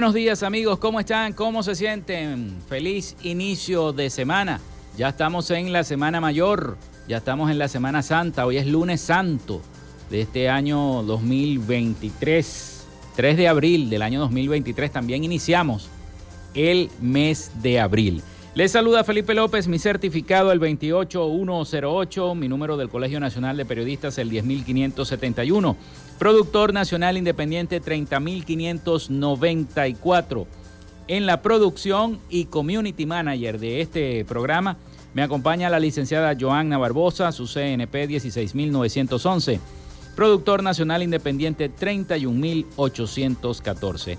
Buenos días amigos, ¿cómo están? ¿Cómo se sienten? Feliz inicio de semana. Ya estamos en la Semana Mayor, ya estamos en la Semana Santa, hoy es lunes santo de este año 2023, 3 de abril del año 2023, también iniciamos el mes de abril. Les saluda Felipe López, mi certificado el 28108, mi número del Colegio Nacional de Periodistas el 10571. Productor Nacional Independiente 30594. En la producción y community manager de este programa me acompaña la licenciada Joanna Barbosa, su CNP 16911. Productor Nacional Independiente 31814.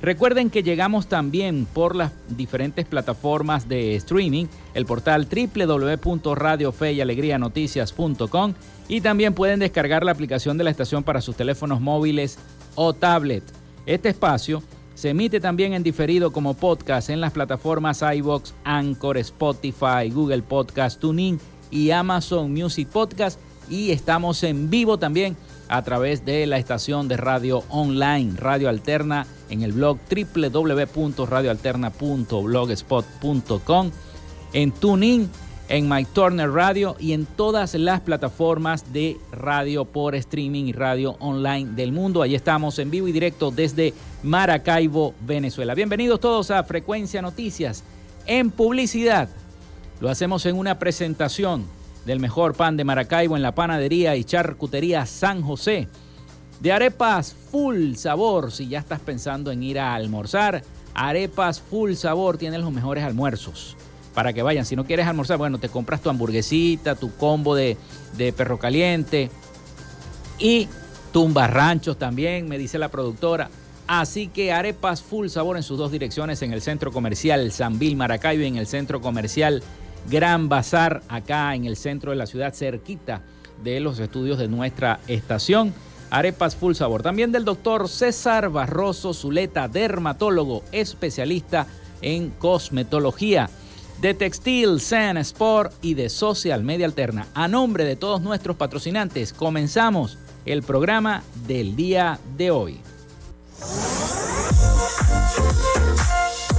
Recuerden que llegamos también por las diferentes plataformas de streaming, el portal www.radiofeyalegrianoticias.com y también pueden descargar la aplicación de la estación para sus teléfonos móviles o tablet. Este espacio se emite también en diferido como podcast en las plataformas iBox, Anchor, Spotify, Google Podcast, TuneIn y Amazon Music Podcast. Y estamos en vivo también a través de la estación de radio online, Radio Alterna, en el blog www.radioalterna.blogspot.com, en TuneIn, en Mike Turner Radio y en todas las plataformas de radio por streaming y radio online del mundo. Allí estamos en vivo y directo desde Maracaibo, Venezuela. Bienvenidos todos a Frecuencia Noticias en publicidad. Lo hacemos en una presentación del mejor pan de Maracaibo en la panadería y charcutería San José. De arepas full sabor, si ya estás pensando en ir a almorzar, arepas full sabor tienen los mejores almuerzos para que vayan. Si no quieres almorzar, bueno, te compras tu hamburguesita, tu combo de, perro caliente y tumbarranchos también, me dice la productora. Así que arepas full sabor en sus dos direcciones, en el centro comercial Sanvil Maracaibo y en el centro comercial Gran Bazar, acá en el centro de la ciudad, cerquita de los estudios de nuestra estación. Arepas full sabor. También del doctor César Barroso Zuleta, dermatólogo, especialista en cosmetología de Textil, Zen Sport y de Social Media Alterna. A nombre de todos nuestros patrocinantes, comenzamos el programa del día de hoy.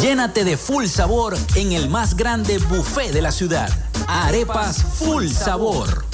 Llénate de full sabor en el más grande buffet de la ciudad. Arepas Full Sabor.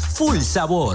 full sabor.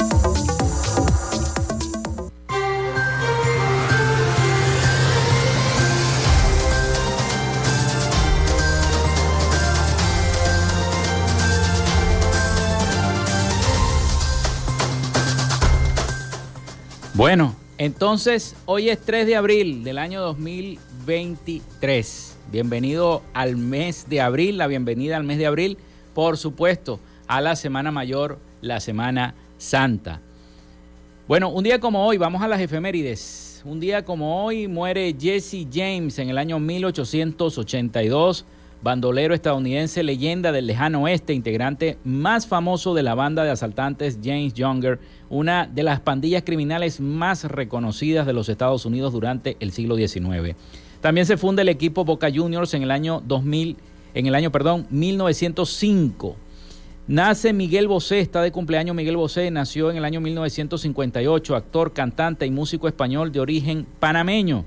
Bueno, entonces, hoy es 3 de abril del año 2023. Bienvenido al mes de abril, la bienvenida al mes de abril, por supuesto, a la Semana Mayor, la Semana Santa. Bueno, un día como hoy, vamos a las efemérides. Un día como hoy muere Jesse James en el año 1882 bandolero estadounidense, leyenda del lejano oeste, integrante más famoso de la banda de asaltantes James Younger, una de las pandillas criminales más reconocidas de los Estados Unidos durante el siglo XIX. También se funda el equipo Boca Juniors en el año 2000, en el año, perdón, 1905. Nace Miguel Bosé, está de cumpleaños Miguel Bosé, nació en el año 1958, actor, cantante y músico español de origen panameño.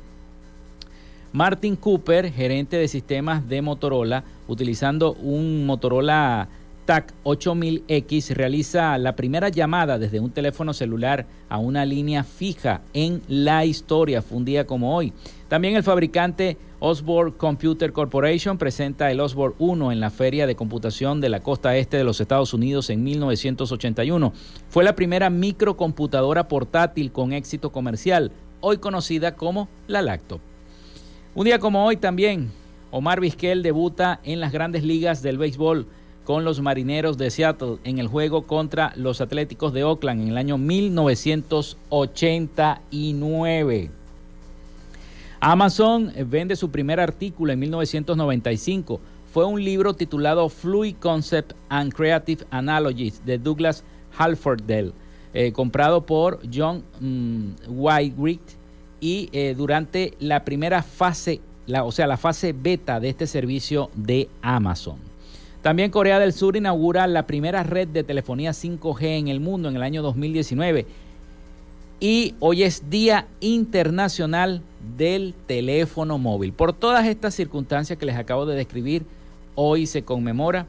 Martin Cooper, gerente de sistemas de Motorola, utilizando un Motorola TAC 8000X, realiza la primera llamada desde un teléfono celular a una línea fija en la historia. Fue un día como hoy. También el fabricante Osborne Computer Corporation presenta el Osborne 1 en la Feria de Computación de la Costa Este de los Estados Unidos en 1981. Fue la primera microcomputadora portátil con éxito comercial, hoy conocida como la Laptop. Un día como hoy también, Omar Vizquel debuta en las grandes ligas del béisbol con los Marineros de Seattle en el juego contra los Atléticos de Oakland en el año 1989. Amazon vende su primer artículo en 1995. Fue un libro titulado Fluid Concept and Creative Analogies de Douglas Halfordell, eh, comprado por John mm, y eh, durante la primera fase, la, o sea, la fase beta de este servicio de Amazon. También Corea del Sur inaugura la primera red de telefonía 5G en el mundo en el año 2019. Y hoy es Día Internacional del Teléfono Móvil. Por todas estas circunstancias que les acabo de describir, hoy se conmemora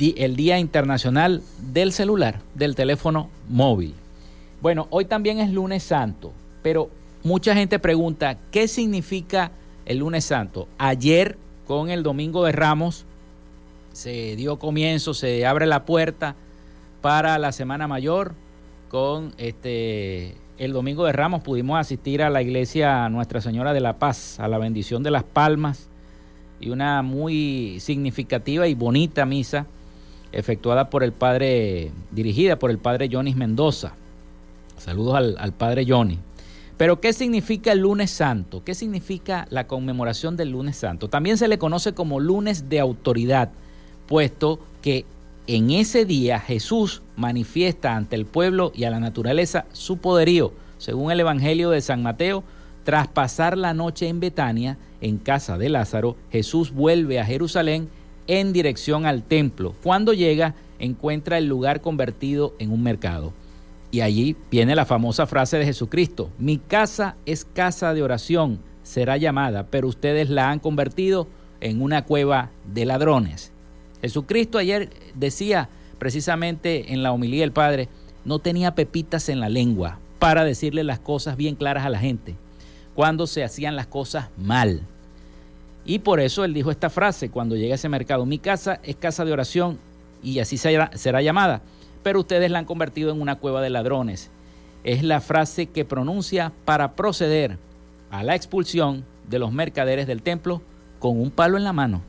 el Día Internacional del Celular, del Teléfono Móvil. Bueno, hoy también es lunes santo, pero mucha gente pregunta, ¿qué significa el lunes santo? Ayer, con el domingo de Ramos, se dio comienzo, se abre la puerta para la Semana Mayor. Con este el domingo de Ramos pudimos asistir a la iglesia Nuestra Señora de la Paz, a la bendición de las palmas y una muy significativa y bonita misa efectuada por el padre, dirigida por el padre Jonis Mendoza. Saludos al, padre Johnny. Pero ¿qué significa el lunes santo? ¿Qué significa la conmemoración del lunes santo? También se le conoce como lunes de autoridad, puesto que en ese día Jesús manifiesta ante el pueblo y a la naturaleza su poderío. Según el Evangelio de San Mateo, tras pasar la noche en Betania, en casa de Lázaro, Jesús vuelve a Jerusalén en dirección al templo. Cuando llega, encuentra el lugar convertido en un mercado. Y allí viene la famosa frase de Jesucristo, mi casa es casa de oración, será llamada, pero ustedes la han convertido en una cueva de ladrones. Jesucristo ayer decía precisamente en la homilía del Padre, no tenía pepitas en la lengua para decirle las cosas bien claras a la gente cuando se hacían las cosas mal. Y por eso él dijo esta frase cuando llega a ese mercado, mi casa es casa de oración y así será, será llamada pero ustedes la han convertido en una cueva de ladrones. Es la frase que pronuncia para proceder a la expulsión de los mercaderes del templo con un palo en la mano.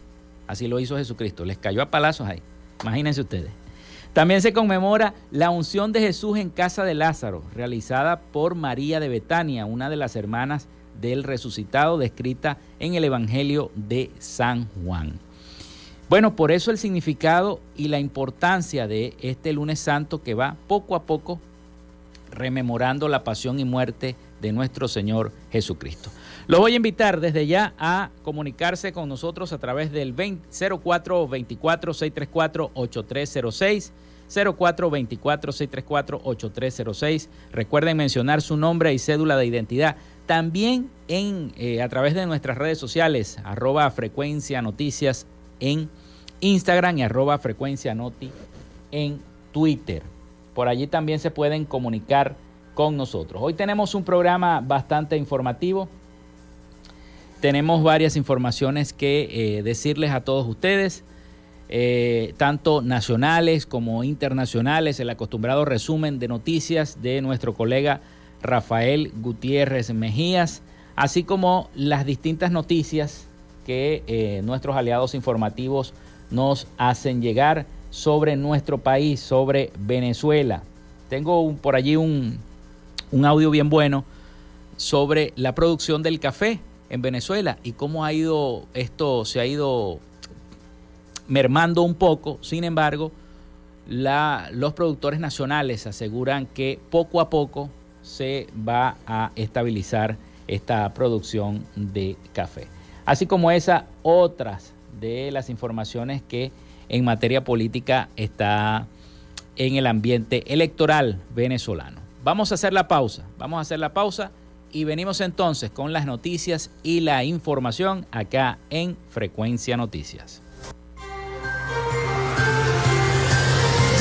Así lo hizo Jesucristo, les cayó a palazos ahí. Imagínense ustedes. También se conmemora la unción de Jesús en casa de Lázaro, realizada por María de Betania, una de las hermanas del resucitado descrita en el Evangelio de San Juan. Bueno, por eso el significado y la importancia de este lunes santo que va poco a poco rememorando la pasión y muerte de nuestro Señor Jesucristo. Lo voy a invitar desde ya a comunicarse con nosotros a través del 0424 634 8306 0424 634 8306 Recuerden mencionar su nombre y cédula de identidad. También en, eh, a través de nuestras redes sociales, arroba frecuencia noticias en Instagram y arroba frecuencia noti en Twitter. Por allí también se pueden comunicar con nosotros. Hoy tenemos un programa bastante informativo. Tenemos varias informaciones que eh, decirles a todos ustedes, eh, tanto nacionales como internacionales, el acostumbrado resumen de noticias de nuestro colega Rafael Gutiérrez Mejías, así como las distintas noticias que eh, nuestros aliados informativos nos hacen llegar sobre nuestro país, sobre Venezuela. Tengo por allí un, un audio bien bueno sobre la producción del café en Venezuela y cómo ha ido esto, se ha ido mermando un poco. Sin embargo, los productores nacionales aseguran que poco a poco se va a estabilizar esta producción de café así como esas otras de las informaciones que en materia política está en el ambiente electoral venezolano. Vamos a hacer la pausa, vamos a hacer la pausa y venimos entonces con las noticias y la información acá en Frecuencia Noticias.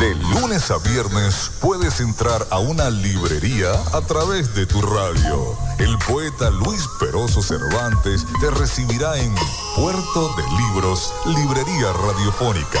De lunes a viernes puedes entrar a una librería a través de tu radio. El poeta Luis Peroso Cervantes te recibirá en Puerto de Libros, Librería Radiofónica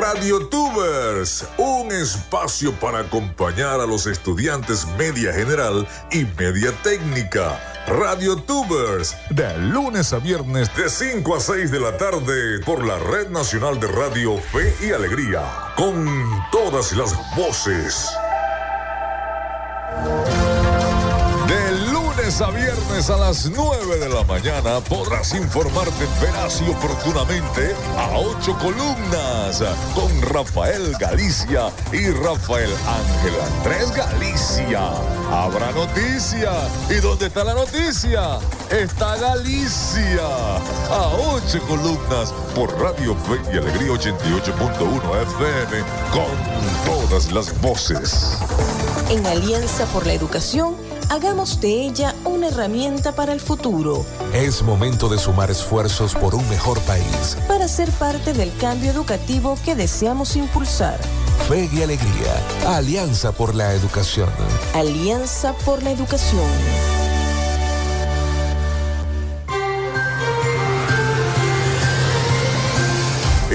Radio Tubers, un espacio para acompañar a los estudiantes media general y media técnica. Radio Tubers, de lunes a viernes de 5 a 6 de la tarde por la Red Nacional de Radio Fe y Alegría, con todas las voces. A viernes a las 9 de la mañana podrás informarte veraz y oportunamente a ocho columnas con Rafael Galicia y Rafael Ángel Andrés Galicia. Habrá noticia. ¿Y dónde está la noticia? Está Galicia. A ocho columnas por Radio Fe y Alegría 88.1 FM con todas las voces. En Alianza por la Educación Hagamos de ella una herramienta para el futuro. Es momento de sumar esfuerzos por un mejor país. Para ser parte del cambio educativo que deseamos impulsar. Fe y Alegría. Alianza por la Educación. Alianza por la Educación.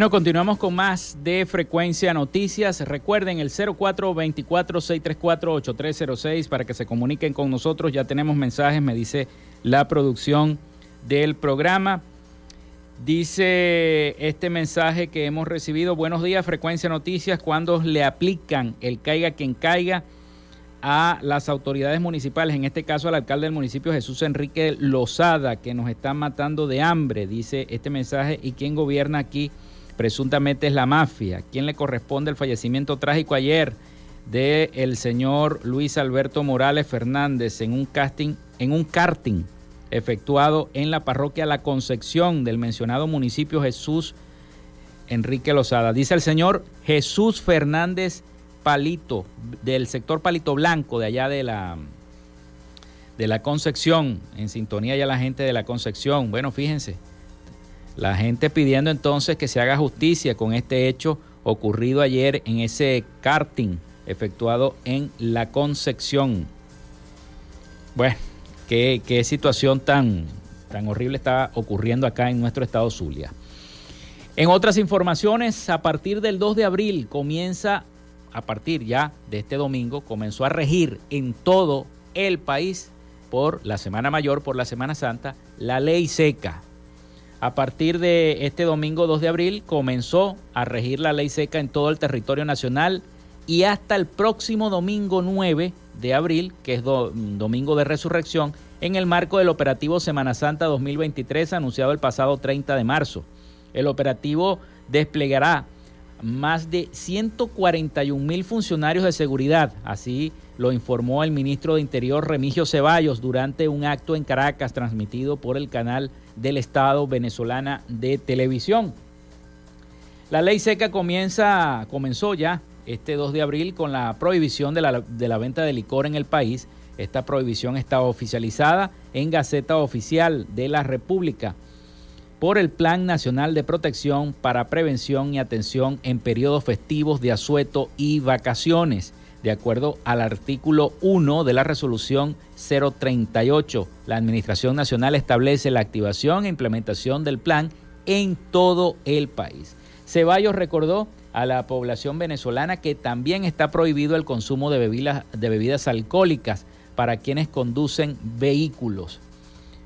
Bueno, continuamos con más de Frecuencia Noticias. Recuerden el 0424-634-8306 para que se comuniquen con nosotros. Ya tenemos mensajes, me dice la producción del programa. Dice este mensaje que hemos recibido. Buenos días, Frecuencia Noticias. Cuando le aplican el caiga quien caiga a las autoridades municipales, en este caso al alcalde del municipio Jesús Enrique Lozada, que nos están matando de hambre, dice este mensaje, y quién gobierna aquí presuntamente es la mafia. ¿Quién le corresponde el fallecimiento trágico ayer del el señor Luis Alberto Morales Fernández en un casting, en un karting efectuado en la parroquia La Concepción del mencionado municipio Jesús Enrique Lozada? Dice el señor Jesús Fernández Palito, del sector Palito Blanco, de allá de la de la Concepción, en sintonía ya la gente de la Concepción. Bueno, fíjense, la gente pidiendo entonces que se haga justicia con este hecho ocurrido ayer en ese karting efectuado en La Concepción. Bueno, qué, situación tan, tan horrible está ocurriendo acá en nuestro estado Zulia. En otras informaciones, a partir del 2 de abril comienza, a partir ya de este domingo, comenzó a regir en todo el país por la Semana Mayor, por la Semana Santa, la ley seca a partir de este domingo 2 de abril comenzó a regir la ley seca en todo el territorio nacional y hasta el próximo domingo 9 de abril, que es domingo de resurrección, en el marco del operativo Semana Santa 2023 anunciado el pasado 30 de marzo. El operativo desplegará más de 141 mil funcionarios de seguridad, así lo informó el ministro de Interior Remigio Ceballos durante un acto en Caracas transmitido por el canal del Estado venezolana de televisión. La ley seca comienza, comenzó ya este 2 de abril con la prohibición de la, de la venta de licor en el país. Esta prohibición está oficializada en Gaceta Oficial de la República por el Plan Nacional de Protección para Prevención y Atención en periodos festivos de asueto y vacaciones de acuerdo al artículo 1 de la resolución 038. La Administración Nacional establece la activación e implementación del plan en todo el país. Ceballos recordó a la población venezolana que también está prohibido el consumo de bebidas, de bebidas alcohólicas para quienes conducen vehículos.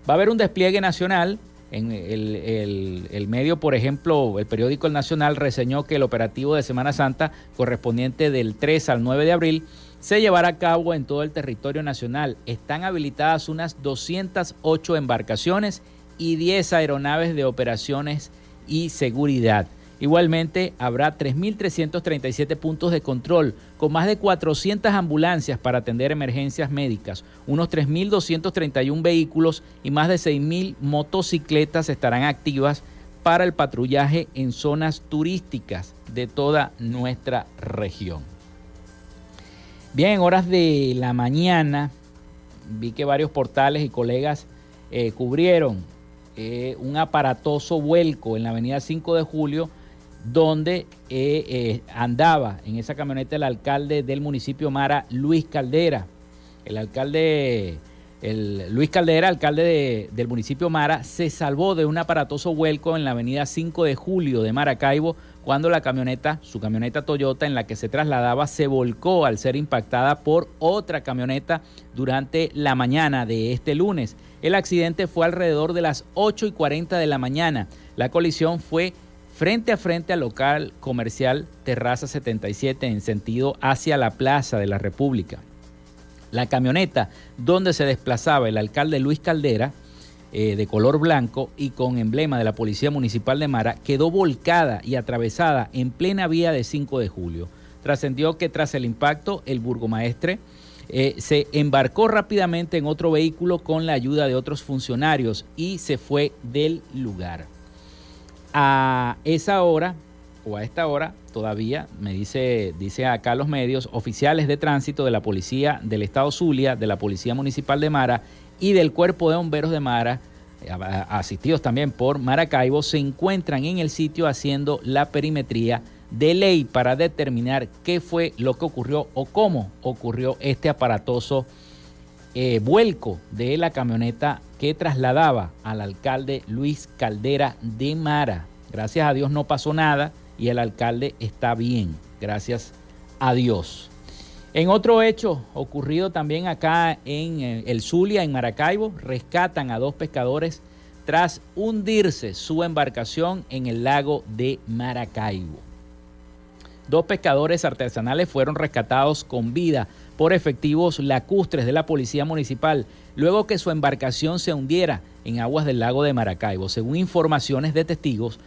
Va a haber un despliegue nacional En el, medio, por ejemplo, el periódico El Nacional reseñó que el operativo de Semana Santa correspondiente del 3 al 9 de abril se llevará a cabo en todo el territorio nacional. Están habilitadas unas 208 embarcaciones y 10 aeronaves de operaciones y seguridad. Igualmente, habrá 3.337 puntos de control, con más de 400 ambulancias para atender emergencias médicas, unos 3.231 vehículos y más de 6.000 motocicletas estarán activas para el patrullaje en zonas turísticas de toda nuestra región. Bien, en horas de la mañana vi que varios portales y colegas eh, cubrieron eh, un aparatoso vuelco en la avenida 5 de julio donde eh, eh, andaba en esa camioneta el alcalde del municipio Mara, Luis Caldera. El alcalde, el Luis Caldera, alcalde del municipio Mara, se salvó de un aparatoso vuelco en la avenida 5 de julio de Maracaibo cuando la camioneta, su camioneta Toyota en la que se trasladaba, se volcó al ser impactada por otra camioneta durante la mañana de este lunes. El accidente fue alrededor de las 8 y 40 de la mañana. La colisión fue frente a frente al local comercial Terraza 77 en sentido hacia la Plaza de la República. La camioneta donde se desplazaba el alcalde Luis Caldera, eh, de color blanco y con emblema de la Policía Municipal de Mara, quedó volcada y atravesada en plena vía de 5 de julio. Trascendió que tras el impacto, el burgomaestre eh, se embarcó rápidamente en otro vehículo con la ayuda de otros funcionarios y se fue del lugar. A esa hora o a esta hora todavía, me dice, dice acá los medios, oficiales de tránsito de la Policía del Estado Zulia, de la Policía Municipal de Mara y del Cuerpo de Bomberos de Mara, eh, asistidos también por Maracaibo, se encuentran en el sitio haciendo la perimetría de ley para determinar qué fue lo que ocurrió o cómo ocurrió este aparatoso eh, vuelco de la camioneta que trasladaba al alcalde Luis Caldera de Mara. Gracias a Dios no pasó nada y el alcalde está bien, gracias a Dios. En otro hecho ocurrido también acá en eh, el Zulia, en Maracaibo, rescatan a dos pescadores tras hundirse su embarcación en el lago de Maracaibo. Dos pescadores artesanales fueron rescatados con vida por efectivos lacustres de la Policía Municipal, luego que su embarcación se hundiera en aguas del lago de Maracaibo. Según informaciones de testigos,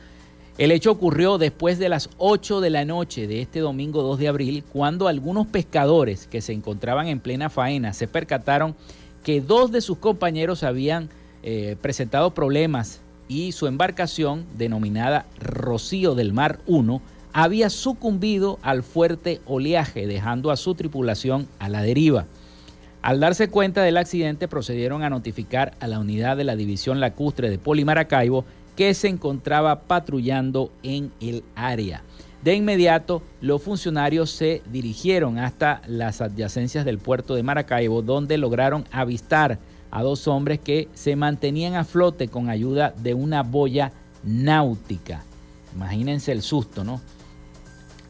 el hecho ocurrió después de las 8 de la noche de este domingo 2 de abril, cuando algunos pescadores que se encontraban en plena faena se percataron que dos de sus compañeros habían eh, presentado problemas y su embarcación, denominada Rocío del Mar 1, había sucumbido al fuerte oleaje, dejando a su tripulación a la deriva. Al darse cuenta del accidente, procedieron a notificar a la unidad de la División Lacustre de Polimaracaibo que se encontraba patrullando en el área. De inmediato, los funcionarios se dirigieron hasta las adyacencias del puerto de Maracaibo, donde lograron avistar a dos hombres que se mantenían a flote con ayuda de una boya náutica. Imagínense el susto, ¿no?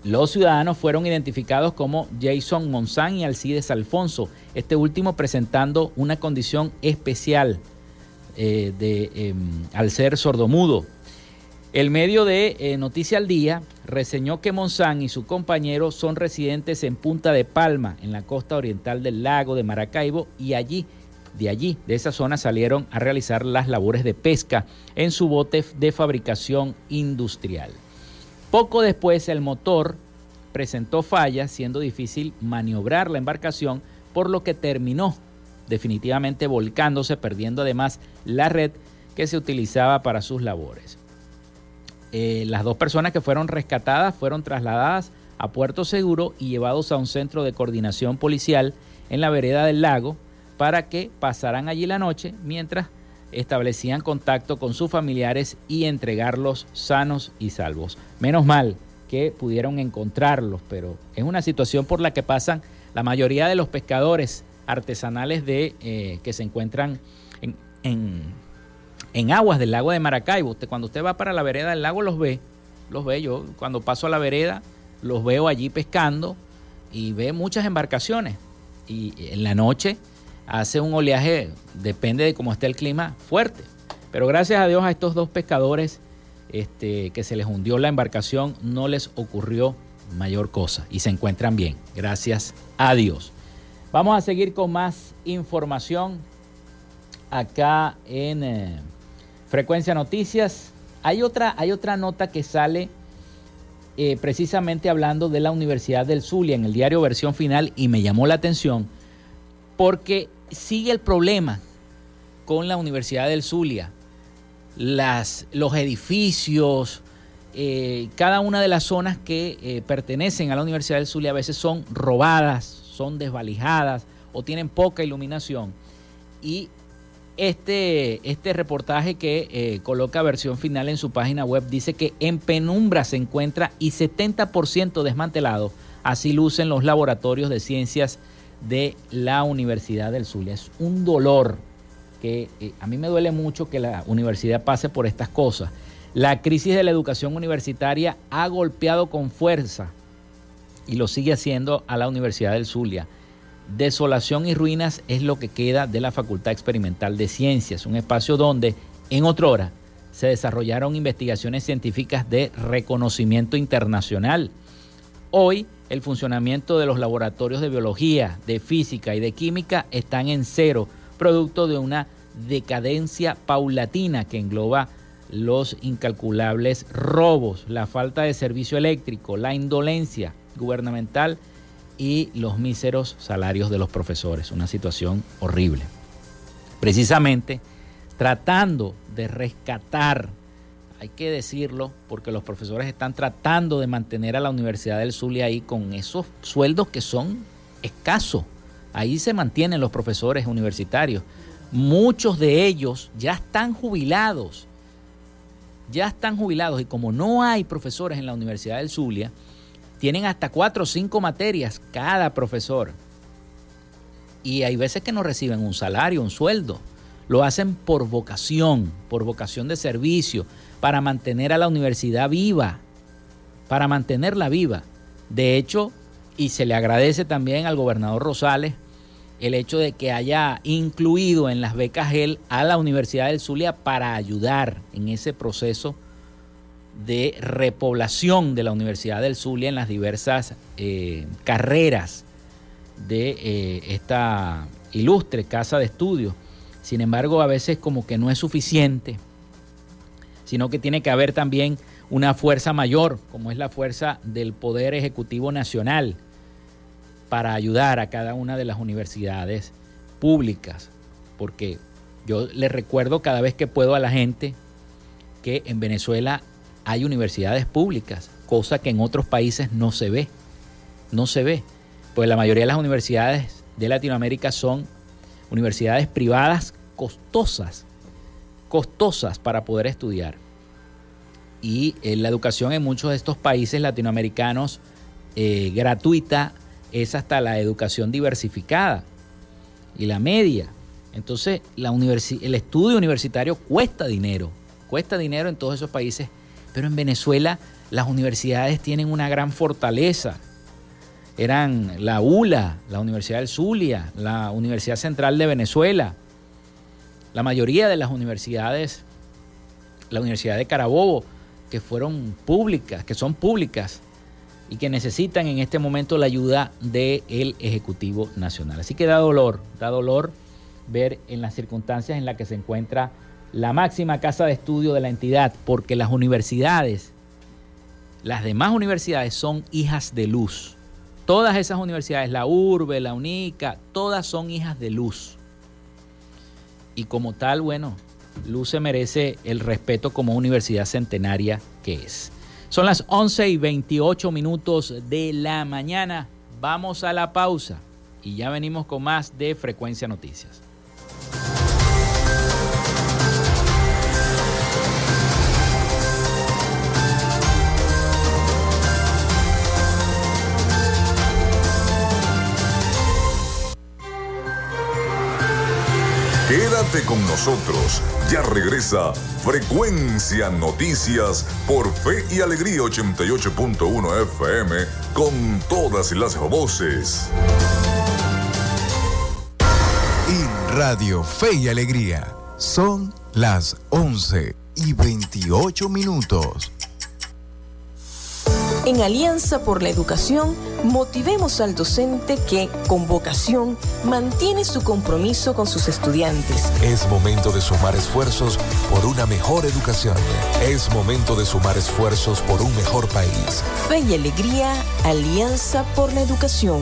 Los ciudadanos fueron identificados como Jason Monzán y Alcides Alfonso, este último presentando una condición especial eh, de, em, al ser sordomudo. El medio de eh, Noticia al Día reseñó que Monzán y su compañero son residentes en Punta de Palma, en la costa oriental del lago de Maracaibo, y allí, de allí, de esa zona, salieron a realizar las labores de pesca en su bote de fabricación industrial. Poco después el motor presentó fallas, siendo difícil maniobrar la embarcación, por lo que terminó definitivamente volcándose, perdiendo además la red que se utilizaba para sus labores. Eh, las dos personas que fueron rescatadas fueron trasladadas a Puerto Seguro y llevados a un centro de coordinación policial en la vereda del lago para que pasaran allí la noche mientras establecían contacto con sus familiares y entregarlos sanos y salvos. Menos mal que pudieron encontrarlos, pero es una situación por la que pasan la mayoría de los pescadores artesanales de, eh, que se encuentran en, en, aguas del lago de Maracaibo. Usted, cuando usted va para la vereda del lago los ve, los ve. Yo cuando paso a la vereda los veo allí pescando y ve muchas embarcaciones. Y en la noche hace un oleaje, depende de cómo esté el clima, fuerte. Pero gracias a Dios a estos dos pescadores este, que se les hundió la embarcación no les ocurrió mayor cosa y se encuentran bien. Gracias a Dios. Vamos a seguir con más información acá en eh, Frecuencia Noticias. Hay otra, hay otra nota que sale eh, precisamente hablando de la Universidad del Zulia en el diario Versión Final y me llamó la atención porque sigue el problema con la Universidad del Zulia. Los edificios, eh, cada una de las zonas que pertenecen a la Universidad del Zulia a veces son robadas, son desvalijadas o tienen poca iluminación. Y este, este reportaje que eh, coloca versión final en su página web dice que en penumbra se encuentra y 70% desmantelado. Así lucen los laboratorios de ciencias de la Universidad del Zulia. Es un dolor que eh, a mí me duele mucho que la universidad pase por estas cosas. La crisis de la educación universitaria ha golpeado con fuerza y lo sigue haciendo a la Universidad del Zulia. Desolación y ruinas es lo que queda de la Facultad Experimental de Ciencias, un espacio donde, en otra hora, se desarrollaron investigaciones científicas de reconocimiento internacional. Hoy, el funcionamiento de los laboratorios de biología, de física y de química están en cero, producto de una decadencia paulatina que engloba los incalculables robos, la falta de servicio eléctrico, la indolencia gubernamental y los míseros salarios de los profesores. Una situación horrible. Precisamente tratando de rescatar, hay que decirlo, porque los profesores están tratando de mantener a la Universidad del Zulia ahí con esos sueldos que son escasos. Ahí se mantienen los profesores universitarios. Muchos de ellos ya están jubilados. Ya están jubilados y como no hay profesores en la Universidad del Zulia, tienen hasta cuatro o cinco materias cada profesor. Y hay veces que no reciben un salario, un sueldo. Lo hacen por vocación, por vocación de servicio, para mantener a la universidad viva, para mantenerla viva. De hecho, y se le agradece también al gobernador Rosales el hecho de que haya incluido en las becas él a la Universidad del Zulia para ayudar en ese proceso de repoblación de la Universidad del Zulia en las diversas eh, carreras de eh, esta ilustre casa de estudios. Sin embargo, a veces como que no es suficiente, sino que tiene que haber también una fuerza mayor, como es la fuerza del Poder Ejecutivo Nacional, para ayudar a cada una de las universidades públicas. Porque yo le recuerdo cada vez que puedo a la gente que en Venezuela hay universidades públicas, cosa que en otros países no se ve. No se ve. Pues la mayoría de las universidades de Latinoamérica son universidades privadas costosas, costosas para poder estudiar. Y eh, la educación en muchos de estos países latinoamericanos eh, gratuita es hasta la educación diversificada y la media. Entonces, la el estudio universitario cuesta dinero, cuesta dinero en todos esos países pero en Venezuela las universidades tienen una gran fortaleza. Eran la ULA, la Universidad del Zulia, la Universidad Central de Venezuela. La mayoría de las universidades, la Universidad de Carabobo, que fueron públicas, que son públicas y que necesitan en este momento la ayuda del Ejecutivo Nacional. Así que da dolor, da dolor ver en las circunstancias en las que se encuentra la máxima casa de estudio de la entidad, porque las universidades, las demás universidades son hijas de luz. Todas esas universidades, la URBE, la UNICA, todas son hijas de luz. Y como tal, bueno, Luz se merece el respeto como universidad centenaria que es. Son las 11 y 28 minutos de la mañana. Vamos a la pausa y ya venimos con más de Frecuencia Noticias. Quédate con nosotros. Ya regresa Frecuencia Noticias por Fe y Alegría 88.1 FM con todas las voces. Y Radio Fe y Alegría son las 11 y 28 minutos. En Alianza por la Educación, motivemos al docente que, con vocación, mantiene su compromiso con sus estudiantes. Es momento de sumar esfuerzos por una mejor educación. Es momento de sumar esfuerzos por un mejor país. Fe y alegría, Alianza por la Educación.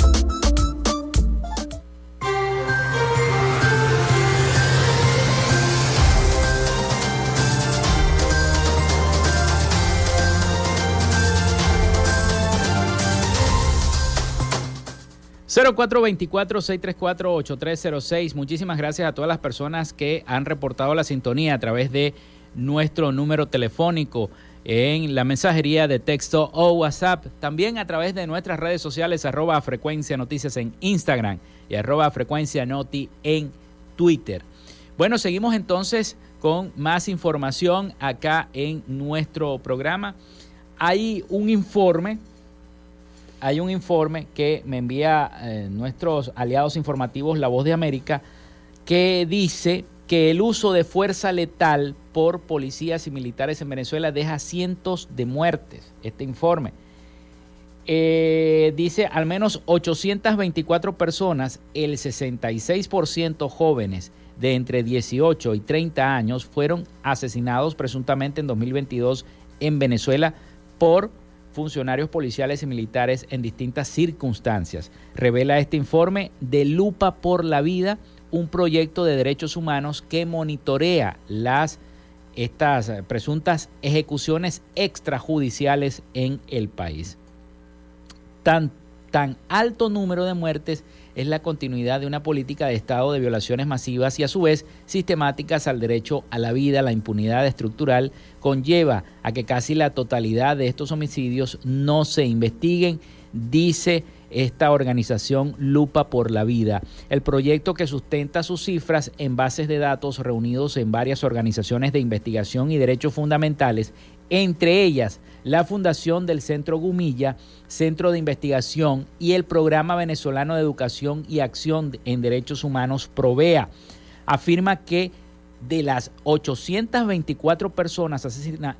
0424-634-8306. Muchísimas gracias a todas las personas que han reportado la sintonía a través de nuestro número telefónico en la mensajería de texto o WhatsApp. También a través de nuestras redes sociales, arroba frecuencia noticias en Instagram y arroba frecuencia noti en Twitter. Bueno, seguimos entonces con más información acá en nuestro programa. Hay un informe hay un informe que me envía eh, nuestros aliados informativos La Voz de América que dice que el uso de fuerza letal por policías y militares en Venezuela deja cientos de muertes. Este informe eh, dice al menos 824 personas, el 66% jóvenes de entre 18 y 30 años fueron asesinados presuntamente en 2022 en Venezuela por funcionarios policiales y militares en distintas circunstancias. Revela este informe de Lupa por la Vida, un proyecto de derechos humanos que monitorea las estas presuntas ejecuciones extrajudiciales en el país. Tan, tan alto número de muertes es la continuidad de una política de Estado de violaciones masivas y a su vez sistemáticas al derecho a la vida, la impunidad estructural, conlleva a que casi la totalidad de estos homicidios no se investiguen, dice esta organización Lupa por la Vida. El proyecto que sustenta sus cifras en bases de datos reunidos en varias organizaciones de investigación y derechos fundamentales, entre ellas la Fundación del Centro Gumilla, Centro de Investigación y el Programa Venezolano de Educación y Acción en Derechos Humanos Provea. Afirma que de las 824 personas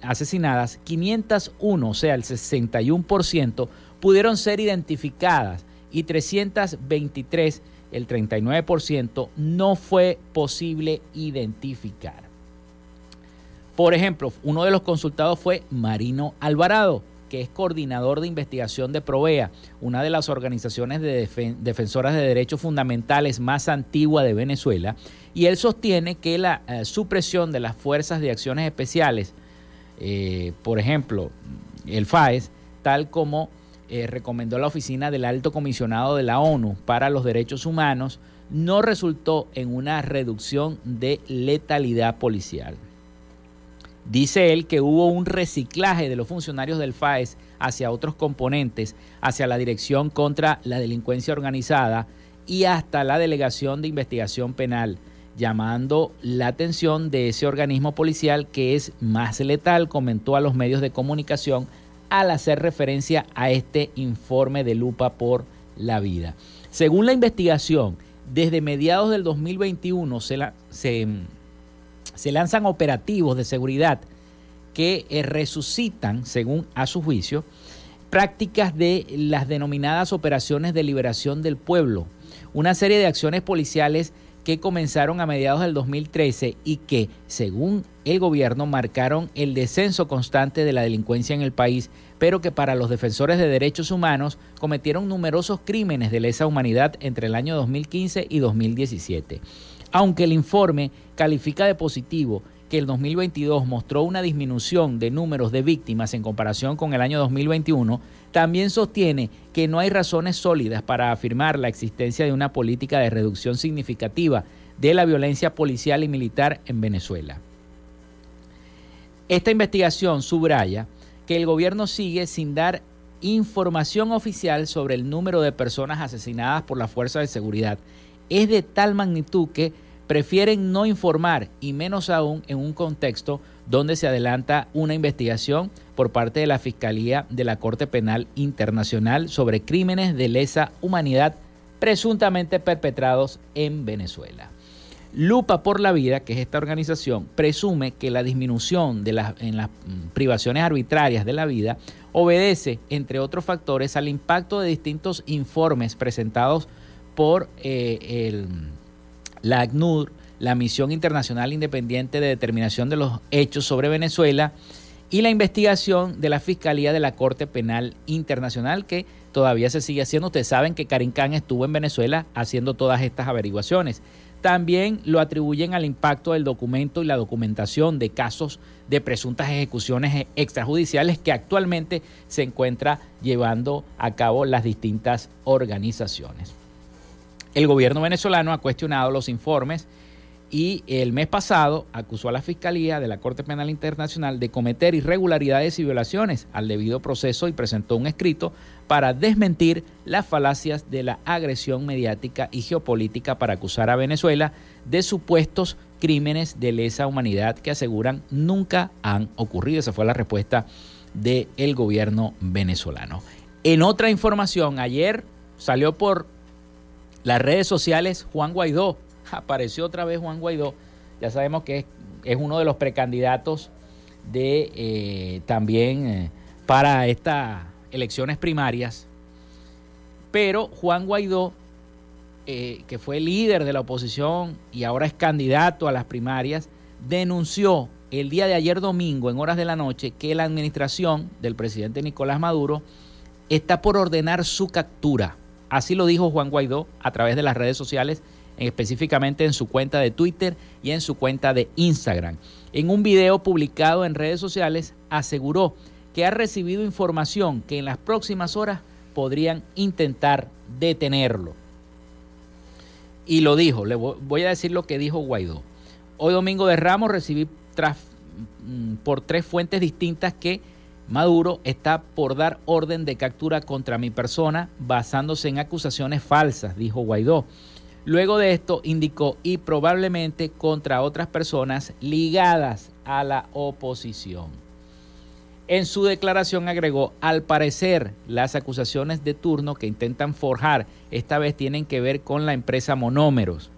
asesinadas, 501, o sea, el 61%, pudieron ser identificadas y 323, el 39%, no fue posible identificar. Por ejemplo, uno de los consultados fue Marino Alvarado, que es coordinador de investigación de Provea, una de las organizaciones de defensoras de derechos fundamentales más antigua de Venezuela, y él sostiene que la eh, supresión de las fuerzas de acciones especiales, eh, por ejemplo, el FAES, tal como eh, recomendó la Oficina del Alto Comisionado de la ONU para los Derechos Humanos, no resultó en una reducción de letalidad policial. Dice él que hubo un reciclaje de los funcionarios del FAES hacia otros componentes, hacia la Dirección contra la Delincuencia Organizada y hasta la Delegación de Investigación Penal, llamando la atención de ese organismo policial que es más letal, comentó a los medios de comunicación al hacer referencia a este informe de lupa por la vida. Según la investigación, desde mediados del 2021 se, se, lanzan operativos de seguridad que eh, resucitan, según a su juicio, prácticas de las denominadas operaciones de liberación del pueblo, una serie de acciones policiales que comenzaron a mediados del 2013 y que, según el gobierno, marcaron el descenso constante de la delincuencia en el país, pero que para los defensores de derechos humanos cometieron numerosos crímenes de lesa humanidad entre el año 2015 y 2017. Aunque el informe califica de positivo que el 2022 mostró una disminución de números de víctimas en comparación con el año 2021, también sostiene que no hay razones sólidas para afirmar la existencia de una política de reducción significativa de la violencia policial y militar en Venezuela. Esta investigación subraya que el gobierno sigue sin dar información oficial sobre el número de personas asesinadas por las fuerzas de seguridad. Es de tal magnitud que prefieren no informar y menos aún en un contexto donde se adelanta una investigación por parte de la Fiscalía de la Corte Penal Internacional sobre crímenes de lesa humanidad presuntamente perpetrados en Venezuela. Lupa por la Vida, que es esta organización, presume que la disminución de en las privaciones arbitrarias de la vida obedece, entre otros factores, al impacto de distintos informes presentados por eh, el la ACNUR, la Misión Internacional Independiente de Determinación de los Hechos sobre Venezuela y la investigación de la Fiscalía de la Corte Penal Internacional que todavía se sigue haciendo. Ustedes saben que Karim Khan estuvo en Venezuela haciendo todas estas averiguaciones. También lo atribuyen al impacto del documento y la documentación de casos de presuntas ejecuciones extrajudiciales que actualmente se encuentra llevando a cabo las distintas organizaciones. El gobierno venezolano ha cuestionado los informes y el mes pasado acusó a la Fiscalía de la Corte Penal Internacional de cometer irregularidades y violaciones al debido proceso y presentó un escrito para desmentir las falacias de la agresión mediática y geopolítica para acusar a Venezuela de supuestos crímenes de lesa humanidad que aseguran nunca han ocurrido. Esa fue la respuesta del gobierno venezolano. En otra información, ayer salió por las redes sociales, Juan Guaidó, apareció otra vez Juan Guaidó, ya sabemos que es, uno de los precandidatos de eh, también eh, para estas elecciones primarias, pero Juan Guaidó, eh, que fue líder de la oposición y ahora es candidato a las primarias, denunció el día de ayer domingo en horas de la noche que la administración del presidente Nicolás Maduro está por ordenar su captura Así lo dijo Juan Guaidó a través de las redes sociales específicamente en su cuenta de Twitter y en su cuenta de Instagram. En un video publicado en redes sociales aseguró que ha recibido información que en las próximas horas podrían intentar detenerlo. Y lo dijo, le voy a decir lo que dijo Guaidó. Hoy domingo de Ramos recibí mm, por tres fuentes distintas que Maduro está por dar orden de captura contra mi persona basándose en acusaciones falsas, dijo Guaidó. Luego de esto indicó y probablemente contra otras personas ligadas a la oposición. En su declaración agregó, al parecer las acusaciones de turno que intentan forjar esta vez tienen que ver con la empresa Monómeros.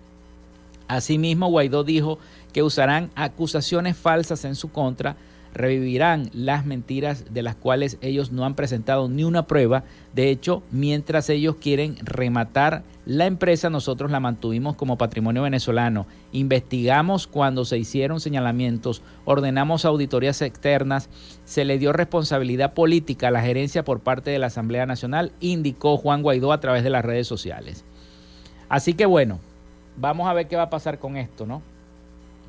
Asimismo, Guaidó dijo que usarán acusaciones falsas en su contra revivirán las mentiras de las cuales ellos no han presentado ni una prueba. De hecho, mientras ellos quieren rematar la empresa, nosotros la mantuvimos como patrimonio venezolano. Investigamos cuando se hicieron señalamientos, ordenamos auditorías externas, se le dio responsabilidad política a la gerencia por parte de la Asamblea Nacional, indicó Juan Guaidó a través de las redes sociales. Así que bueno, vamos a ver qué va a pasar con esto, ¿no?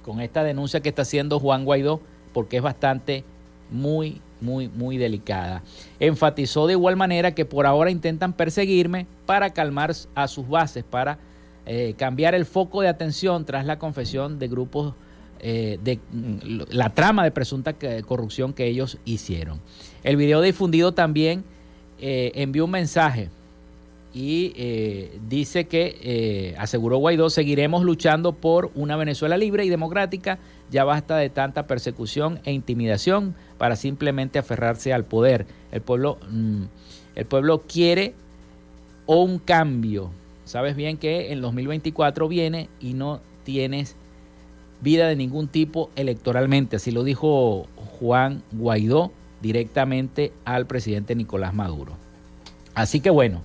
Con esta denuncia que está haciendo Juan Guaidó porque es bastante muy, muy, muy delicada. Enfatizó de igual manera que por ahora intentan perseguirme para calmar a sus bases, para eh, cambiar el foco de atención tras la confesión de grupos eh, de mm, la trama de presunta corrupción que ellos hicieron. El video difundido también eh, envió un mensaje y dice que, aseguró Guaidó, seguiremos luchando por una Venezuela libre y democrática ya basta de tanta persecución e intimidación para simplemente aferrarse al poder. El pueblo, mm, el pueblo quiere un cambio. Sabes bien que en 2024 viene y no tienes vida de ningún tipo electoralmente. Así lo dijo Juan Guaidó directamente al presidente Nicolás Maduro. Así que bueno,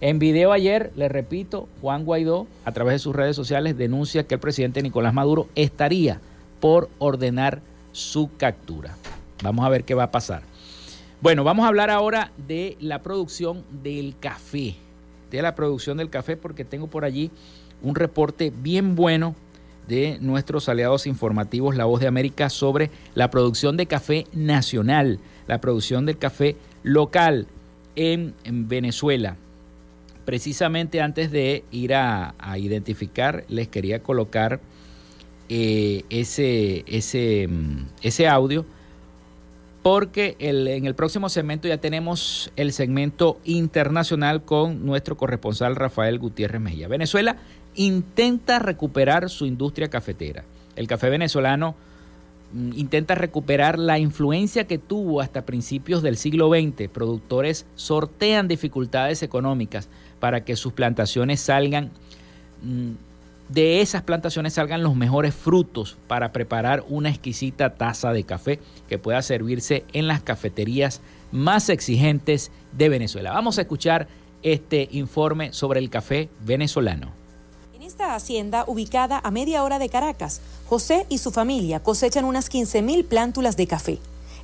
en video ayer, le repito, Juan Guaidó a través de sus redes sociales denuncia que el presidente Nicolás Maduro estaría por ordenar su captura. Vamos a ver qué va a pasar. Bueno, vamos a hablar ahora de la producción del café, de la producción del café, porque tengo por allí un reporte bien bueno de nuestros aliados informativos La Voz de América sobre la producción de café nacional, la producción del café local en, Venezuela. Precisamente antes de ir a identificar, les quería colocar eh, ese, ese, mm, ese audio porque en el próximo segmento ya tenemos el segmento internacional con nuestro corresponsal Rafael Gutiérrez Mejía. Venezuela intenta recuperar su industria cafetera. El café venezolano mm, intenta recuperar la influencia que tuvo hasta principios del siglo XX. Productores sortean dificultades económicas para que sus plantaciones salgan mm, de esas plantaciones salgan los mejores frutos para preparar una exquisita taza de café que pueda servirse en las cafeterías más exigentes de Venezuela. Vamos a escuchar este informe sobre el café venezolano. En esta hacienda, ubicada a media hora de Caracas, José y su familia cosechan unas 15.000 plántulas de café.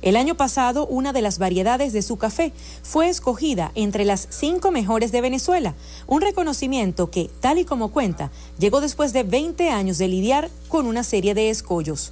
El año pasado, una de las variedades de su café fue escogida entre las cinco mejores de Venezuela, un reconocimiento que, tal y como cuenta, llegó después de 20 años de lidiar con una serie de escollos.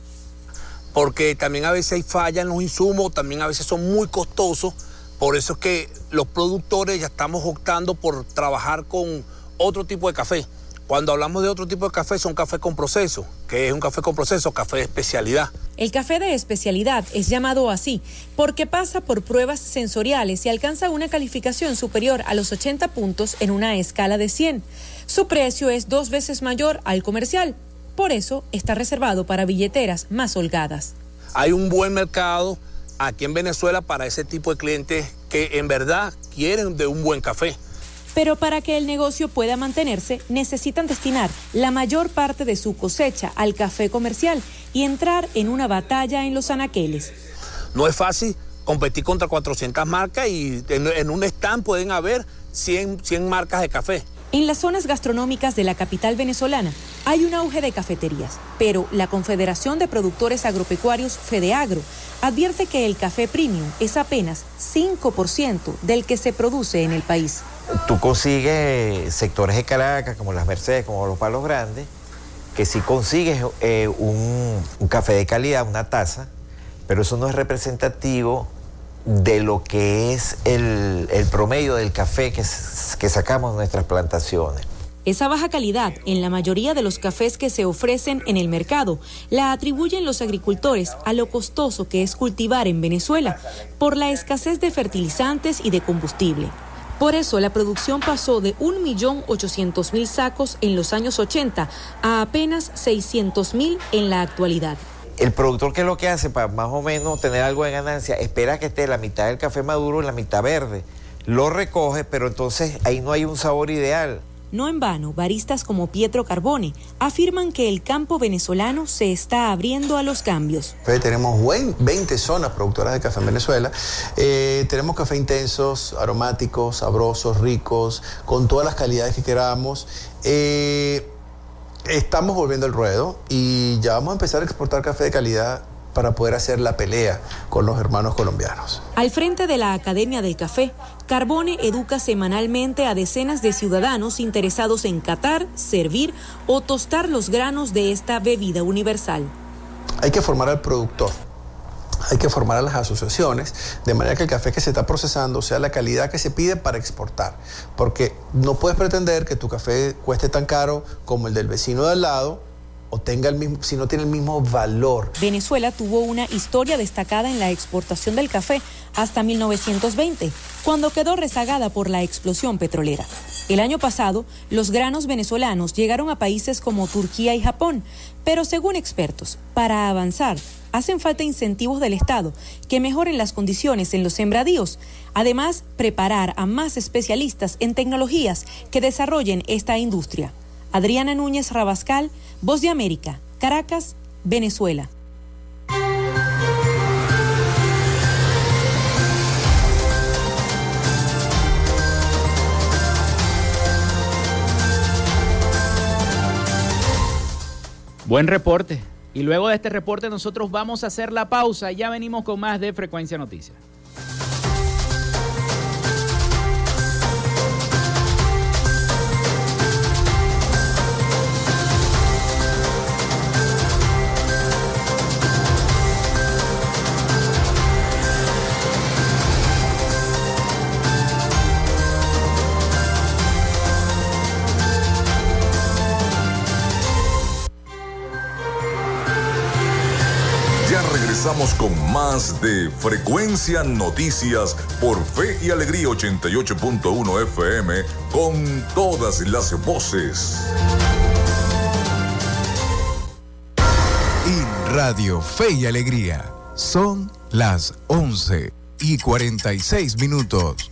Porque también a veces hay fallas en los insumos, también a veces son muy costosos, por eso es que los productores ya estamos optando por trabajar con otro tipo de café. Cuando hablamos de otro tipo de café, son café con proceso, que es un café con proceso, café de especialidad. El café de especialidad es llamado así porque pasa por pruebas sensoriales y alcanza una calificación superior a los 80 puntos en una escala de 100. Su precio es dos veces mayor al comercial, por eso está reservado para billeteras más holgadas. Hay un buen mercado aquí en Venezuela para ese tipo de clientes que en verdad quieren de un buen café. Pero para que el negocio pueda mantenerse, necesitan destinar la mayor parte de su cosecha al café comercial y entrar en una batalla en los anaqueles. No es fácil competir contra 400 marcas y en, un stand pueden haber 100, 100 marcas de café. En las zonas gastronómicas de la capital venezolana hay un auge de cafeterías, pero la Confederación de Productores Agropecuarios Fedeagro advierte que el café premium es apenas 5% del que se produce en el país. Tú consigues sectores de Caracas, como las Mercedes, como los Palos Grandes, que si consigues eh, un, café de calidad, una taza, pero eso no es representativo de lo que es el, promedio del café que, que sacamos de nuestras plantaciones. Esa baja calidad en la mayoría de los cafés que se ofrecen en el mercado la atribuyen los agricultores a lo costoso que es cultivar en Venezuela por la escasez de fertilizantes y de combustible. Por eso la producción pasó de 1.800.000 sacos en los años 80 a apenas 600.000 en la actualidad. El productor, ¿qué es lo que hace para más o menos tener algo de ganancia? Espera que esté la mitad del café maduro y la mitad verde. Lo recoge, pero entonces ahí no hay un sabor ideal. No en vano, baristas como Pietro Carbone afirman que el campo venezolano se está abriendo a los cambios. tenemos 20 zonas productoras de café en Venezuela. Eh, tenemos café intensos, aromáticos, sabrosos, ricos, con todas las calidades que queramos. Eh, estamos volviendo al ruedo y ya vamos a empezar a exportar café de calidad para poder hacer la pelea con los hermanos colombianos. Al frente de la Academia del Café, Carbone educa semanalmente a decenas de ciudadanos interesados en catar, servir o tostar los granos de esta bebida universal. Hay que formar al productor. Hay que formar a las asociaciones de manera que el café que se está procesando sea la calidad que se pide para exportar. Porque no puedes pretender que tu café cueste tan caro como el del vecino de al lado o tenga el mismo, si no tiene el mismo valor. Venezuela tuvo una historia destacada en la exportación del café hasta 1920, cuando quedó rezagada por la explosión petrolera. El año pasado, los granos venezolanos llegaron a países como Turquía y Japón, pero según expertos, para avanzar, hacen falta incentivos del Estado que mejoren las condiciones en los sembradíos. Además, preparar a más especialistas en tecnologías que desarrollen esta industria. Adriana Núñez Rabascal, Voz de América, Caracas, Venezuela. Buen reporte. Y luego de este reporte nosotros vamos a hacer la pausa ya venimos con más de Frecuencia Noticias. Regresamos con más de Frecuencia Noticias por Fe y Alegría 88.1 FM con todas las voces. En Radio Fe y Alegría son las 11 y 46 minutos.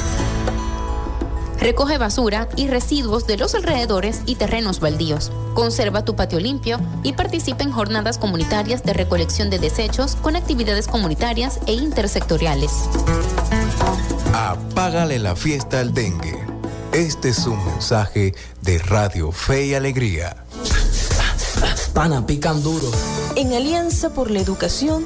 Recoge basura y residuos de los alrededores y terrenos baldíos. Conserva tu patio limpio y participa en jornadas comunitarias de recolección de desechos con actividades comunitarias e intersectoriales. Apágale la fiesta al dengue. Este es un mensaje de Radio Fe y Alegría. Pana, pican duro. En Alianza por la Educación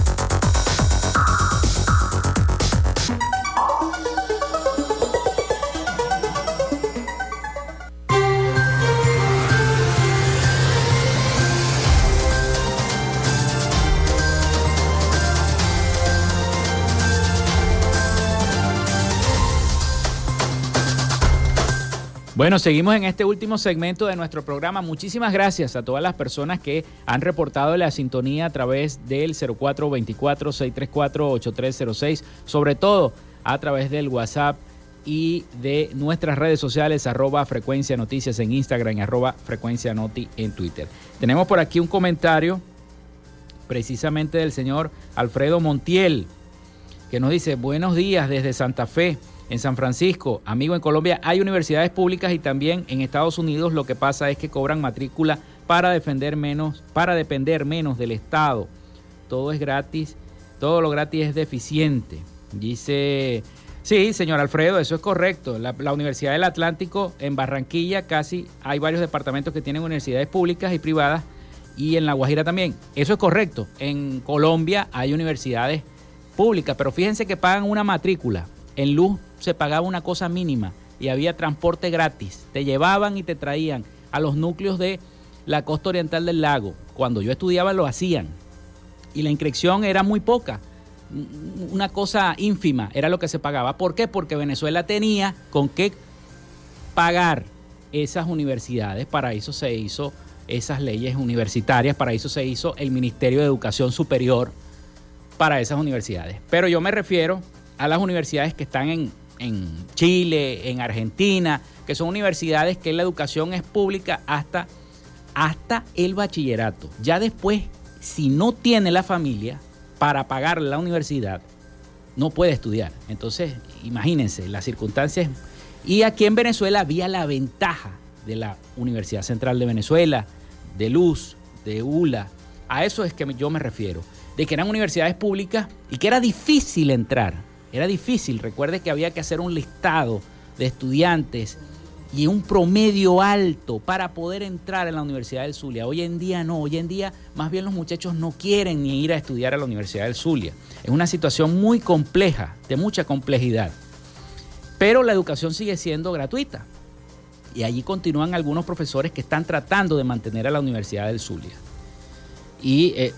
Bueno, seguimos en este último segmento de nuestro programa. Muchísimas gracias a todas las personas que han reportado la sintonía a través del 0424-634-8306, sobre todo a través del WhatsApp y de nuestras redes sociales, arroba frecuencia noticias en Instagram y arroba frecuencia noti en Twitter. Tenemos por aquí un comentario precisamente del señor Alfredo Montiel, que nos dice, buenos días desde Santa Fe en San Francisco, amigo en Colombia, hay universidades públicas y también en Estados Unidos lo que pasa es que cobran matrícula para defender menos, para depender menos del Estado. Todo es gratis, todo lo gratis es deficiente. Dice, sí, señor Alfredo, eso es correcto. La, la Universidad del Atlántico en Barranquilla casi hay varios departamentos que tienen universidades públicas y privadas y en La Guajira también. Eso es correcto. En Colombia hay universidades públicas, pero fíjense que pagan una matrícula en luz se pagaba una cosa mínima y había transporte gratis. Te llevaban y te traían a los núcleos de la costa oriental del lago. Cuando yo estudiaba lo hacían. Y la inscripción era muy poca. Una cosa ínfima era lo que se pagaba. ¿Por qué? Porque Venezuela tenía con qué pagar esas universidades. Para eso se hizo esas leyes universitarias. Para eso se hizo el Ministerio de Educación Superior para esas universidades. Pero yo me refiero a las universidades que están en, en Chile, en Argentina, que son universidades que la educación es pública hasta, hasta el bachillerato. Ya después, si no tiene la familia para pagar la universidad, no puede estudiar. Entonces, imagínense las circunstancias. Y aquí en Venezuela había la ventaja de la Universidad Central de Venezuela, de Luz, de ULA. A eso es que yo me refiero. De que eran universidades públicas y que era difícil entrar era difícil, recuerde que había que hacer un listado de estudiantes y un promedio alto para poder entrar en la Universidad del Zulia. Hoy en día no, hoy en día más bien los muchachos no quieren ni ir a estudiar a la Universidad del Zulia. Es una situación muy compleja, de mucha complejidad. Pero la educación sigue siendo gratuita. Y allí continúan algunos profesores que están tratando de mantener a la Universidad del Zulia. Y eh,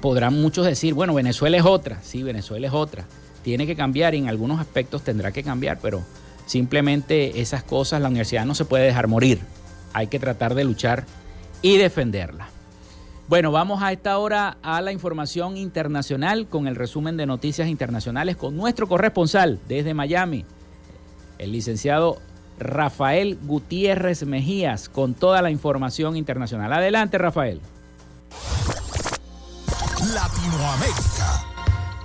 podrán muchos decir, bueno, Venezuela es otra. Sí, Venezuela es otra tiene que cambiar y en algunos aspectos tendrá que cambiar, pero simplemente esas cosas la universidad no se puede dejar morir. Hay que tratar de luchar y defenderla. Bueno, vamos a esta hora a la información internacional con el resumen de noticias internacionales con nuestro corresponsal desde Miami, el licenciado Rafael Gutiérrez Mejías, con toda la información internacional. Adelante, Rafael. Latinoamérica.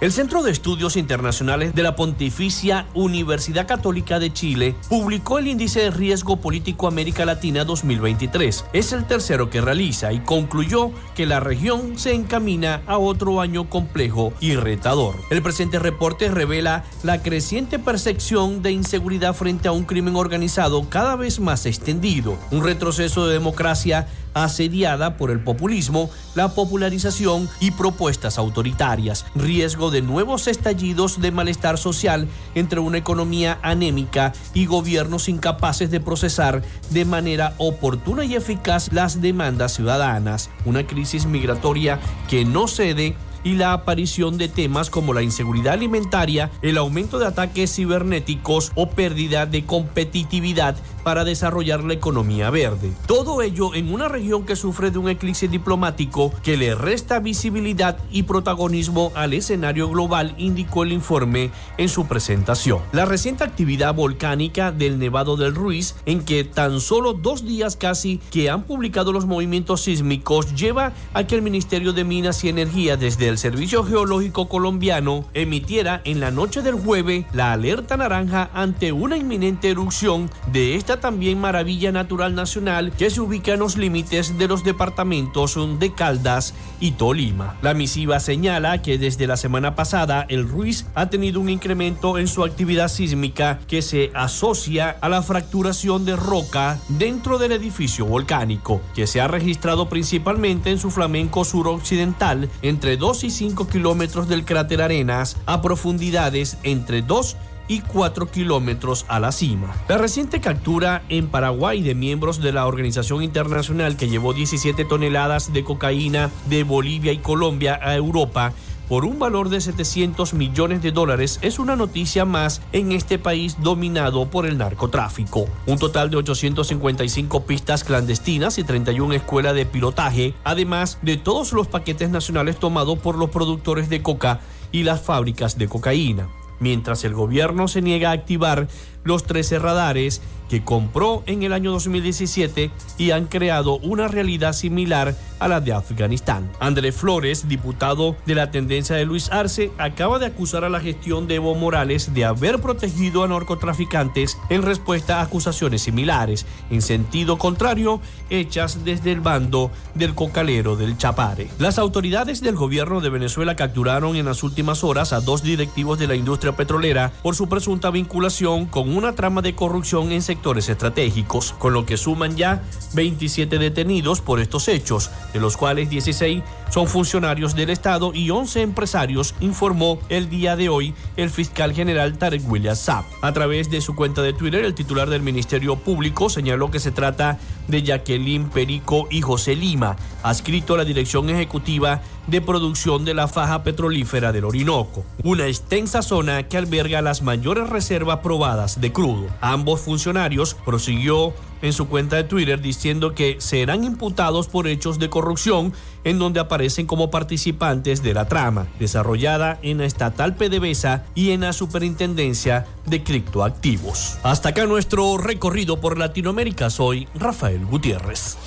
El Centro de Estudios Internacionales de la Pontificia Universidad Católica de Chile publicó el Índice de Riesgo Político América Latina 2023. Es el tercero que realiza y concluyó que la región se encamina a otro año complejo y retador. El presente reporte revela la creciente percepción de inseguridad frente a un crimen organizado cada vez más extendido, un retroceso de democracia asediada por el populismo, la popularización y propuestas autoritarias, riesgo de nuevos estallidos de malestar social entre una economía anémica y gobiernos incapaces de procesar de manera oportuna y eficaz las demandas ciudadanas, una crisis migratoria que no cede y la aparición de temas como la inseguridad alimentaria, el aumento de ataques cibernéticos o pérdida de competitividad para desarrollar la economía verde. Todo ello en una región que sufre de un eclipse diplomático que le resta visibilidad y protagonismo al escenario global, indicó el informe en su presentación. La reciente actividad volcánica del Nevado del Ruiz, en que tan solo dos días casi que han publicado los movimientos sísmicos, lleva a que el Ministerio de Minas y Energía desde el el Servicio Geológico Colombiano emitiera en la noche del jueves la alerta naranja ante una inminente erupción de esta también maravilla natural nacional que se ubica en los límites de los departamentos de Caldas y Tolima. La misiva señala que desde la semana pasada el Ruiz ha tenido un incremento en su actividad sísmica que se asocia a la fracturación de roca dentro del edificio volcánico, que se ha registrado principalmente en su flamenco suroccidental entre dos 5 kilómetros del cráter Arenas a profundidades entre 2 y 4 kilómetros a la cima. La reciente captura en Paraguay de miembros de la organización internacional que llevó 17 toneladas de cocaína de Bolivia y Colombia a Europa por un valor de 700 millones de dólares es una noticia más en este país dominado por el narcotráfico. Un total de 855 pistas clandestinas y 31 escuelas de pilotaje, además de todos los paquetes nacionales tomados por los productores de coca y las fábricas de cocaína. Mientras el gobierno se niega a activar los 13 radares que compró en el año 2017 y han creado una realidad similar a la de Afganistán. Andrés Flores, diputado de la tendencia de Luis Arce, acaba de acusar a la gestión de Evo Morales de haber protegido a narcotraficantes en respuesta a acusaciones similares, en sentido contrario, hechas desde el bando del cocalero del Chapare. Las autoridades del gobierno de Venezuela capturaron en las últimas horas a dos directivos de la industria petrolera por su presunta vinculación con una trama de corrupción en sectores estratégicos, con lo que suman ya 27 detenidos por estos hechos, de los cuales 16 son funcionarios del Estado y 11 empresarios, informó el día de hoy el fiscal general Tarek William Saab. A través de su cuenta de Twitter, el titular del Ministerio Público señaló que se trata de Jacqueline Perico y José Lima, adscrito a la Dirección Ejecutiva de Producción de la Faja Petrolífera del Orinoco, una extensa zona que alberga las mayores reservas probadas de crudo. Ambos funcionarios prosiguió en su cuenta de Twitter diciendo que serán imputados por hechos de corrupción en donde aparecen como participantes de la trama, desarrollada en la estatal PDVSA y en la Superintendencia de Criptoactivos. Hasta acá nuestro recorrido por Latinoamérica. Soy Rafael Gutiérrez.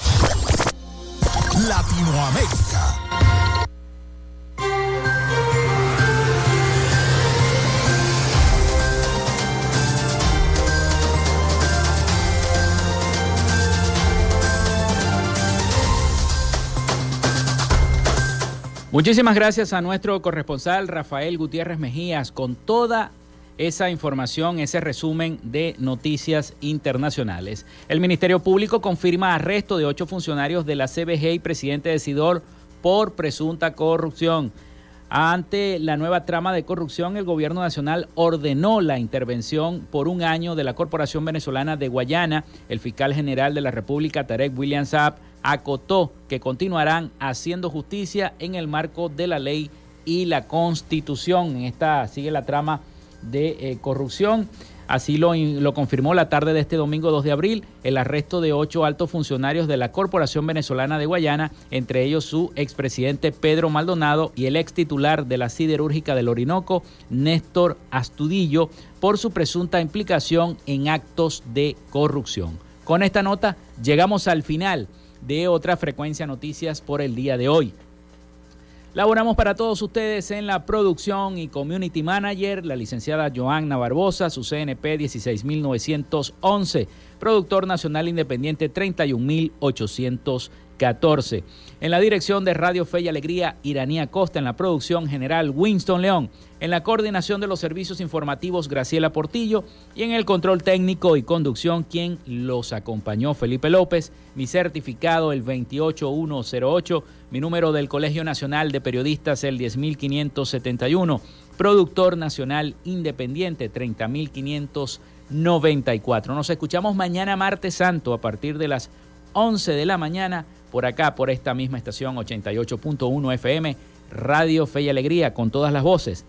Latinoamérica. Muchísimas gracias a nuestro corresponsal Rafael Gutiérrez Mejías con toda esa información, ese resumen de noticias internacionales. El Ministerio Público confirma arresto de ocho funcionarios de la CBG y presidente de Sidor por presunta corrupción. Ante la nueva trama de corrupción, el gobierno nacional ordenó la intervención por un año de la Corporación Venezolana de Guayana. El fiscal general de la República, Tarek William Saab, acotó que continuarán haciendo justicia en el marco de la ley y la constitución. En esta sigue la trama de eh, corrupción. Así lo, lo, confirmó la tarde de este domingo 2 de abril el arresto de ocho altos funcionarios de la Corporación Venezolana de Guayana, entre ellos su expresidente Pedro Maldonado y el ex titular de la siderúrgica del Orinoco, Néstor Astudillo, por su presunta implicación en actos de corrupción. Con esta nota llegamos al final de otra frecuencia noticias por el día de hoy. Laboramos para todos ustedes en la producción y community manager, la licenciada Joanna Barbosa, su CNP 16911, productor nacional independiente 31814. En la dirección de Radio Fe y Alegría, Iranía Costa. En la producción general, Winston León. En la coordinación de los servicios informativos, Graciela Portillo. Y en el control técnico y conducción, quien los acompañó, Felipe López. Mi certificado, el 28108. Mi número del Colegio Nacional de Periodistas, el 10571. Productor Nacional Independiente, 30594. Nos escuchamos mañana, martes santo, a partir de las 11 de la mañana por acá, por esta misma estación 88.1 FM, Radio Fe y Alegría, con todas las voces.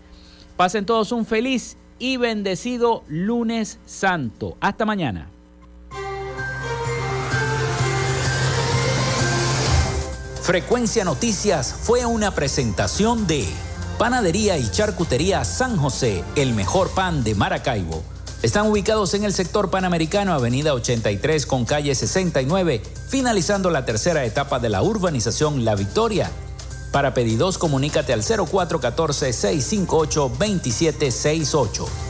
Pasen todos un feliz y bendecido lunes santo. Hasta mañana. Frecuencia Noticias fue una presentación de Panadería y Charcutería San José, el mejor pan de Maracaibo están ubicados en el sector panamericano, avenida 83 con calle 69, finalizando la tercera etapa de la urbanización La Victoria. Para pedidos, comunícate al 0414-658-2768.